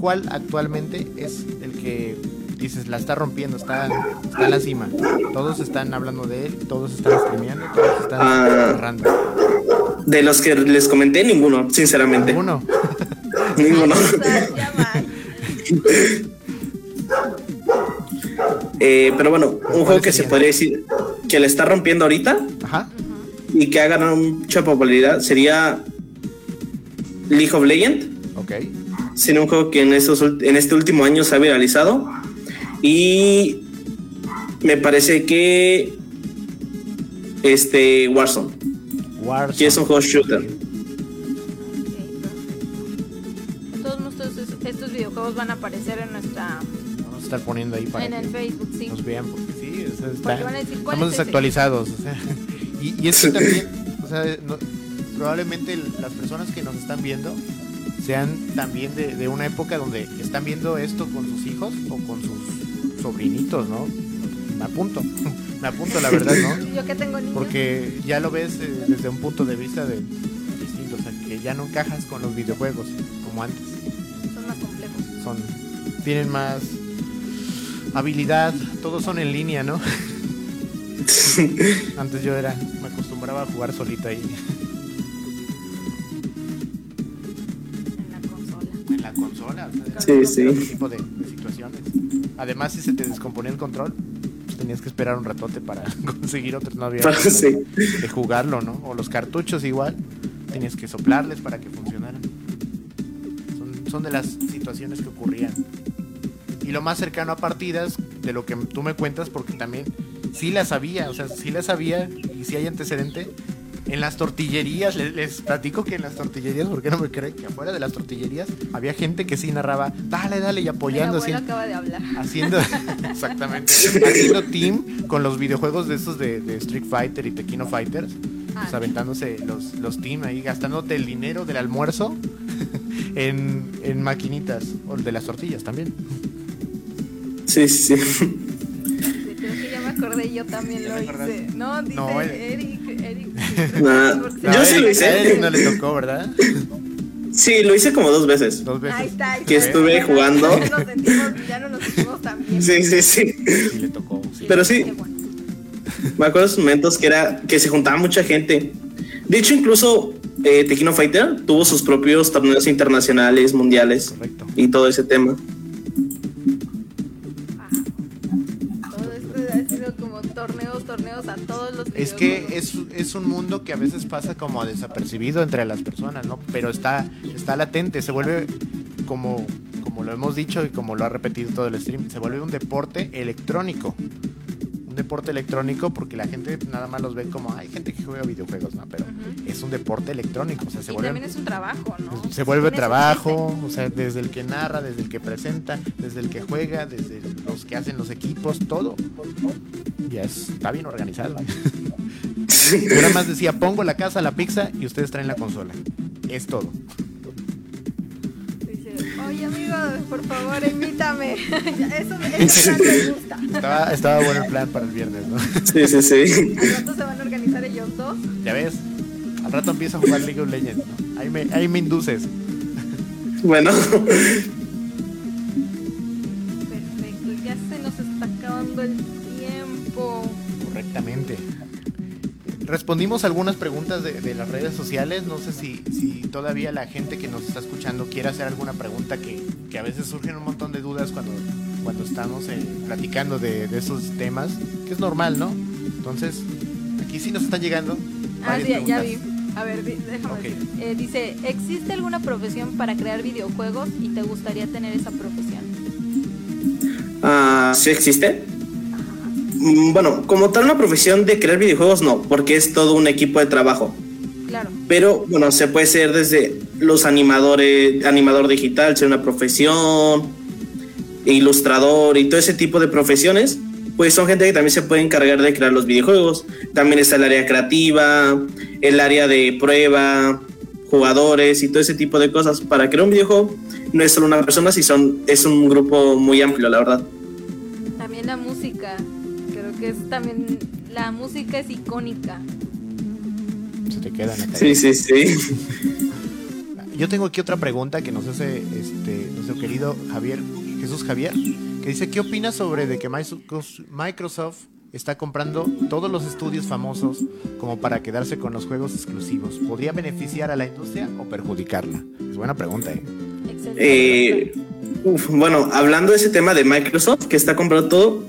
cuál actualmente es el que dices, la está rompiendo, está, está en la cima? Todos están hablando de él, todos están streameando, todos están Ah. narrando. De los que les comenté, ninguno, sinceramente. Uno. Ninguno. O sea, ya va. Eh, pero bueno, un ¿Cuáles juego que se podría decir que le está rompiendo ahorita Ajá. y que ha ganado mucha popularidad sería League of Legends. Ok. Sería un juego que en, estos, en este último año se ha viralizado. Y me parece que este Warzone, Warzone. que es un juego shooter. Ok, perfecto. De todos estos, estos videojuegos van a aparecer en nuestra Vamos a estar poniendo ahí para en el Facebook, sí. nos vean, porque sí, o sea, está- Porque van a decir, ¿cuál estamos es desactualizados. o sea, y, y es que también, o sea, no- probablemente las personas que nos están viendo sean también de, de una época donde están viendo esto con sus hijos o con sus sobrinitos, ¿no? Me apunto, me apunto, la verdad, ¿no? Yo que tengo niños. Porque ya lo ves eh, desde un punto de vista de distinto, o sea, que ya no encajas con los videojuegos como antes. son más complejos. Son tienen más habilidad, todos son en línea, ¿no? Antes yo era me acostumbraba a jugar solito ahí consola. en la consola. o sea, Sí, sí. tipo de, de situaciones. Además, si se te descomponía el control, pues tenías que esperar un ratote para conseguir otro. No había Sí. de jugarlo, ¿no? O los cartuchos igual, tenías que soplarles para que funcionaran. Son, son de las situaciones que ocurrían. Y lo más cercano a partidas de lo que tú me cuentas, porque también sí las sabía, o sea, sí las sabía y sí hay antecedente. En las tortillerías, les, les platico que en las tortillerías, porque no me creen que afuera de las tortillerías había gente que sí narraba, dale, dale, y apoyando así abuelo acaba de hablar. haciendo exactamente haciendo team con los videojuegos de estos de, de Street Fighter y Tekkino Fighters Ah, pues, aventándose los, los team ahí gastándote el dinero del almuerzo en, en maquinitas o el de las tortillas también Sí, sí, sí. sí, Creo que ya me acordé, yo también ¿Ya lo hice. No, dice No, el- Eric, Eric. Nah, Porque Yo sí lo hice. a no le tocó verdad Sí, lo hice como dos veces. dos veces Ahí está. ahí Que estuve no- jugando. Ya, nos sentimos, ya no nos sentimos tan bien. Sí, sí, sí. sí le tocó sí. Pero sí. Bueno. Me acuerdo de esos momentos que era que se juntaba mucha gente. De hecho, incluso eh, Tekkino Fighter tuvo sus propios torneos internacionales, mundiales correcto y todo ese tema. Es que es, es un mundo que a veces pasa como desapercibido entre las personas, ¿no? Pero está, está latente, se vuelve como, como lo hemos dicho y como lo ha repetido todo el stream, se vuelve un deporte electrónico. Deporte electrónico porque la gente nada más los ve como, hay gente que juega videojuegos, ¿no? Pero es un deporte electrónico, o sea, se y vuelve... también es un trabajo, ¿no? Se vuelve trabajo, o sea, desde el que narra, desde el que presenta, desde el que juega, desde los que hacen los equipos, todo. Ya es- está bien organizado. Yo nada más decía, pongo la casa, la pizza y ustedes traen la consola. Es todo. Por favor invítame. Eso, eso plan me gusta. Estaba, estaba bueno el plan para el viernes, ¿no? Sí, sí, sí. Al rato se van a organizar ellos dos. Ya ves, al rato empiezo a jugar League of Legends, ¿no? Ahí me, ahí me induces. Bueno, Perfecto, ya se nos está acabando el tiempo. Correctamente. Respondimos algunas preguntas de, de las redes sociales. No sé si, si todavía la gente que nos está escuchando quiere hacer alguna pregunta que, que a veces surgen un montón de dudas cuando, cuando estamos eh, platicando de, de esos temas, que es normal, ¿no? Entonces, aquí sí nos están llegando. Ah, sí, ya vi. A ver, déjame decir. Eh, dice, ¿existe alguna profesión para crear videojuegos y te gustaría tener esa profesión? ah, ¿sí existe? Mm, Bueno, como tal una profesión de crear videojuegos no, porque es todo un equipo de trabajo. Claro. Pero bueno, se puede ser desde los animadores, animador digital, ser una profesión, ilustrador y todo ese tipo de profesiones, pues son gente que también se puede encargar de crear los videojuegos. También está el área creativa, el área de prueba, jugadores y todo ese tipo de cosas. Para crear un videojuego no es solo una persona, si son, es un grupo muy amplio, la verdad. También la música. Creo que es también... La música es icónica. Se te quedan acá. Sí, sí, sí. yo tengo aquí otra pregunta que nos hace este, nuestro querido Javier, Jesús Javier, que dice, ¿qué opinas sobre de que Microsoft está comprando todos los estudios famosos como para quedarse con los juegos exclusivos? ¿Podría beneficiar a la industria o perjudicarla? Es buena pregunta, ¿eh? eh bueno, hablando de ese tema de Microsoft, que está comprando todo,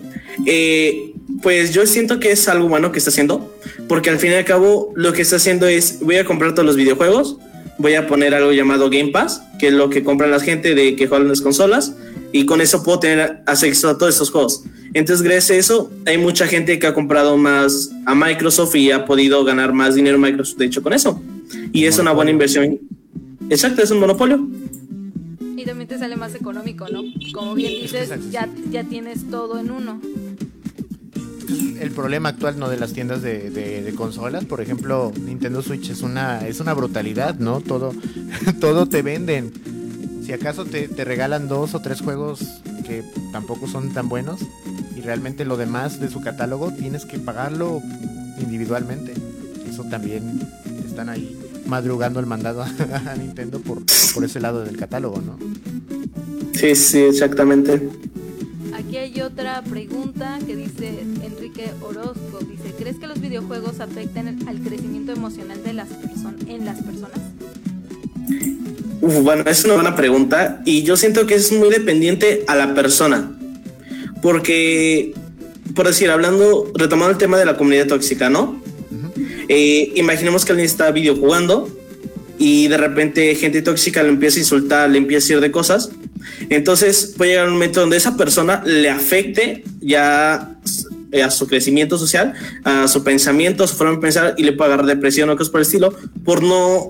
eh, pues yo siento que es algo bueno que está haciendo, porque al fin y al cabo lo que está haciendo es, voy a comprar todos los videojuegos, voy a poner algo llamado Game Pass, que es lo que compran la gente de que juegan las consolas, y con eso puedo tener acceso a todos estos juegos. Entonces, gracias a eso, hay mucha gente que ha comprado más a Microsoft y ha podido ganar más dinero Microsoft, de hecho, con eso. Y es una buena inversión. Exacto, es un monopolio. Y también te sale más económico, ¿no? Como bien dices, ya, ya tienes todo en uno el problema actual no de las tiendas de, consolas. Por ejemplo Nintendo Switch es una es una brutalidad no todo todo te venden. Si acaso te, regalan dos o tres juegos que tampoco son tan buenos y realmente lo demás de su catálogo tienes que pagarlo individualmente. Eso también están ahí madrugando el mandado a Nintendo por, por ese lado del catálogo no sí sí exactamente hay otra pregunta que dice Enrique Orozco. Dice, ¿crees que los videojuegos afecten al crecimiento emocional de las personas en las personas? bueno, es una buena pregunta y yo siento que es muy dependiente a la persona. Porque, por decir, hablando, retomando el tema de la comunidad tóxica, ¿no? Eh, imaginemos que alguien está videojugando y de repente gente tóxica le empieza a insultar, le empieza a decir de cosas entonces puede llegar un momento donde esa persona le afecte ya eh, a su crecimiento social, a su pensamiento, a su forma de pensar y le puede agarrar depresión o cosas por el estilo por no,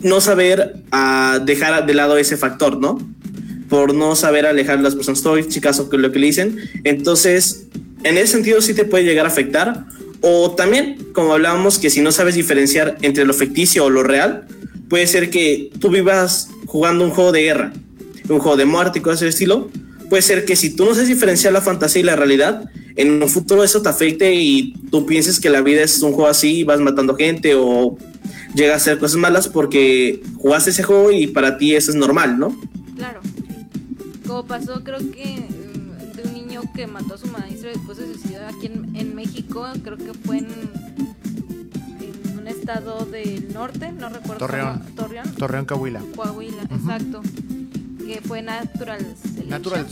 no saber uh, dejar de lado ese factor, ¿no? Por no saber alejar las personas tóxicas o lo que le dicen. Entonces, en ese sentido sí te puede llegar a afectar. O también, como hablábamos, que si no sabes diferenciar entre lo ficticio o lo real, puede ser que tú vivas jugando un juego de guerra un juego de muerte y cosas de ese estilo, puede ser que si tú no sabes diferenciar la fantasía y la realidad, en un futuro eso te afecte y tú pienses que la vida es un juego así, vas matando gente o llega a hacer cosas malas porque jugaste ese juego y para ti eso es normal, ¿no? Claro. Como pasó, creo que mm, de un niño que mató a su maestro después de suicidó aquí en, México, creo que fue en, un estado del norte, no recuerdo. Torreón. Torreón. Torreón, Coahuila. Coahuila, exacto que fue Natural Selection. Natural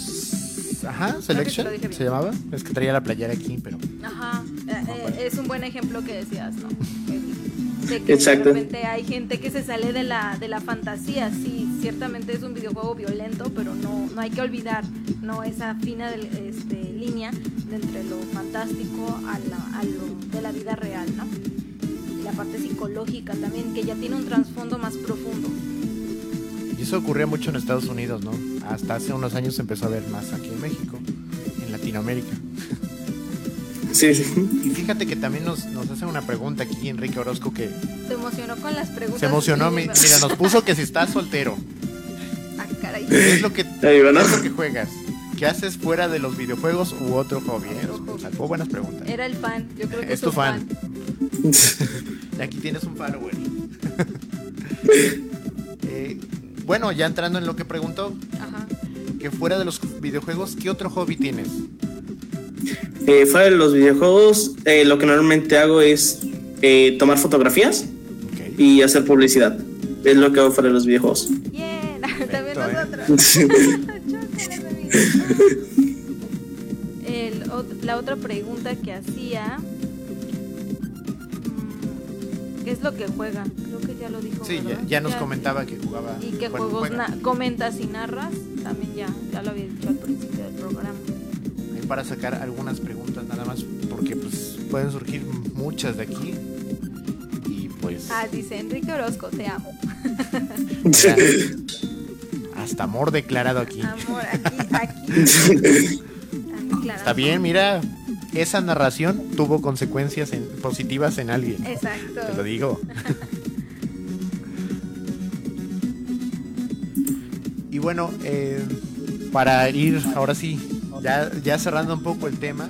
Ajá, Selection se llamaba. Es que traía la playera aquí, pero. Ajá, eh, eh, es un buen ejemplo que decías, ¿no? De que Exacto. de repente hay gente que se sale de la, de la fantasía. Sí, ciertamente es un videojuego violento, pero no, no hay que olvidar no esa fina este, línea de entre lo fantástico a, la, a lo de la vida real, ¿no? Y la parte psicológica también, que ya tiene un trasfondo más profundo. Eso ocurría mucho en Estados Unidos, ¿no? Hasta hace unos años se empezó a ver más aquí en México, en Latinoamérica. Sí, sí. Y fíjate que también nos, nos hace una pregunta aquí Enrique Orozco que... Se emocionó con las preguntas. Se emocionó, mira, nos puso que si estás soltero. Ah, caray. ¿Qué es lo que, ¿qué es lo que juegas? ¿Qué haces fuera de los videojuegos u otro hobby? Sacó buenas preguntas. Era el fan, yo creo que es tu fan. y aquí tienes un follower. eh, bueno, ya entrando en lo que preguntó, que fuera de los videojuegos, ¿qué otro hobby tienes? Eh, fuera de los videojuegos, eh, lo que normalmente hago es eh, tomar fotografías y hacer publicidad. Es lo que hago fuera de los videojuegos. Bien, también nosotros. la otra pregunta que hacía ¿Qué es lo que juega? Creo que ya lo dijo. Sí, ya, nos comentaba que jugaba. Y qué juegos comentas y narras, también ya, ya lo había dicho al principio del programa. para sacar algunas preguntas nada más, porque pues pueden surgir muchas de aquí. Y pues. Ah, dice Enrique Orozco, te amo. hasta amor declarado aquí. Amor, aquí, aquí. Está bien, mira, esa narración tuvo consecuencias positivas en alguien. Exacto. Te lo digo. y bueno, eh, para ir ahora sí, ya, ya cerrando un poco el tema,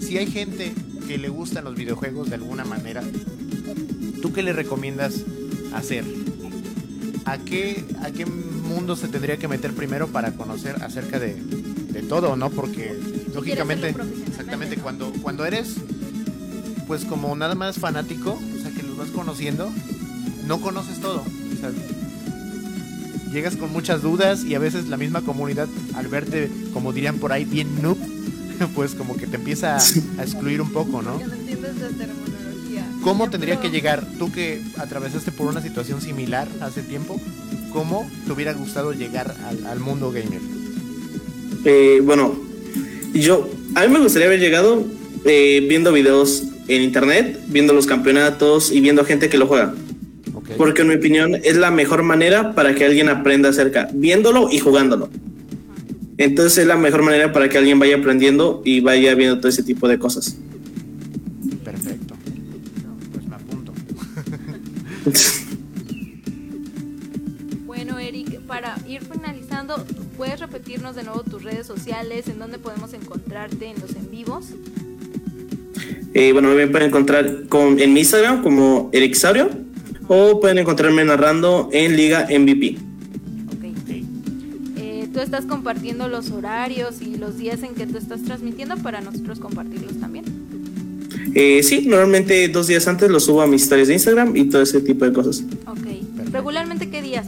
si hay gente que le gustan los videojuegos de alguna manera, ¿tú qué le recomiendas hacer? ¿a qué, ¿a qué mundo se tendría que meter primero para conocer acerca de, de todo, no? Porque lógicamente, exactamente, cuando, cuando eres pues como nada más fanático, o sea que los vas conociendo, no conoces todo. O sea, llegas con muchas dudas y a veces la misma comunidad al verte, como dirían por ahí, bien noob, pues como que te empieza a, a excluir un poco, ¿no? ¿Cómo tendría que llegar, tú que atravesaste por una situación similar hace tiempo, cómo te hubiera gustado llegar al, al mundo gamer? Eh, bueno, yo, a mí me gustaría haber llegado eh, viendo videos en internet, viendo los campeonatos y viendo gente que lo juega. Okay. Porque en mi opinión es la mejor manera para que alguien aprenda acerca, viéndolo y jugándolo. Entonces es la mejor manera para que alguien vaya aprendiendo y vaya viendo todo ese tipo de cosas. Perfecto. Pues me apunto. Bueno, Eric, para ir finalizando, ¿puedes repetirnos de nuevo tus redes sociales? ¿En dónde podemos encontrarte en los en vivos? Eh, bueno, me pueden encontrar con, en mi Instagram como Eric Saurio o pueden encontrarme narrando en Liga MVP. Ok. Eh, tú estás compartiendo los horarios y los días en que tú estás transmitiendo para nosotros compartirlos también. Eh, sí, normalmente dos días antes lo subo a mis historias de Instagram y todo ese tipo de cosas. Ok. ¿Regularmente qué días?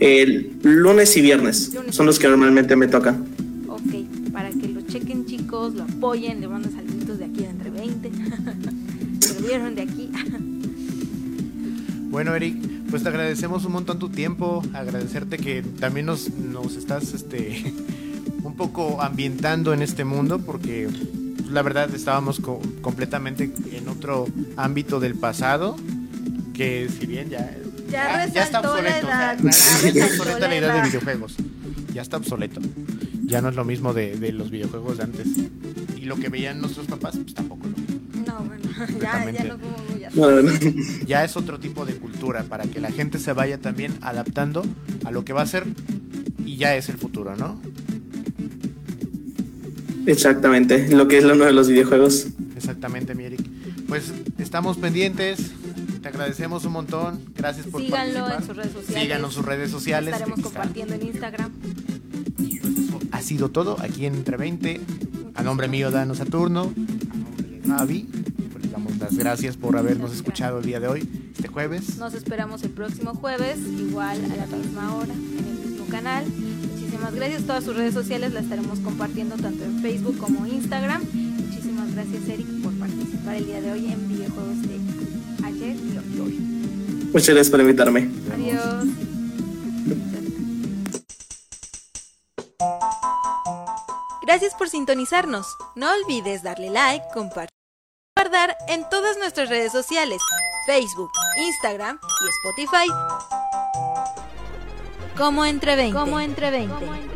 El lunes y viernes Lunes. son los que normalmente me tocan. Ok, para que lo chequen chicos, lo apoyen, le mandan saluditos de aquí de entre 20. Se lo vieron de aquí. Bueno, Eric, pues te agradecemos un montón tu tiempo, agradecerte que también nos, nos estás este, un poco ambientando en este mundo, porque pues, la verdad estábamos co- completamente en otro ámbito del pasado, que si bien ya, Ya está la obsoleto, o sea, ya está obsoleta la idea de videojuegos, ya está obsoleto, ya no es lo mismo de, de los videojuegos de antes, y lo que veían nuestros papás, pues tampoco lo. No, bueno, ya, ya no como muy así. No, no, no. ya es otro tipo de cultura para que la gente se vaya también adaptando a lo que va a ser y ya es el futuro, ¿no? Exactamente, lo que es lo nuevo de los videojuegos. Exactamente, mi Eric. Pues estamos pendientes, te agradecemos un montón, gracias por Síganlo participar. en sus redes sociales. Síganos en sus redes sociales. Estaremos compartiendo en Instagram. Eso ha sido todo aquí en Entre 20. A nombre mío, Dano Saturno. A nombre de Javi. Pues les damos las gracias por habernos escuchado el día de hoy, este jueves. Nos esperamos el próximo jueves, igual a la misma hora, en el mismo canal. Muchísimas gracias. Todas sus redes sociales las estaremos compartiendo tanto en Facebook como Instagram. Muchísimas gracias, Eric, por participar el día de hoy en videojuegos de ayer y hoy. Muchas gracias por invitarme. Adiós. Gracias por sintonizarnos. No olvides darle like, compartir y guardar en todas nuestras redes sociales, Facebook, Instagram y Spotify. Como entre 20. Como entre 20.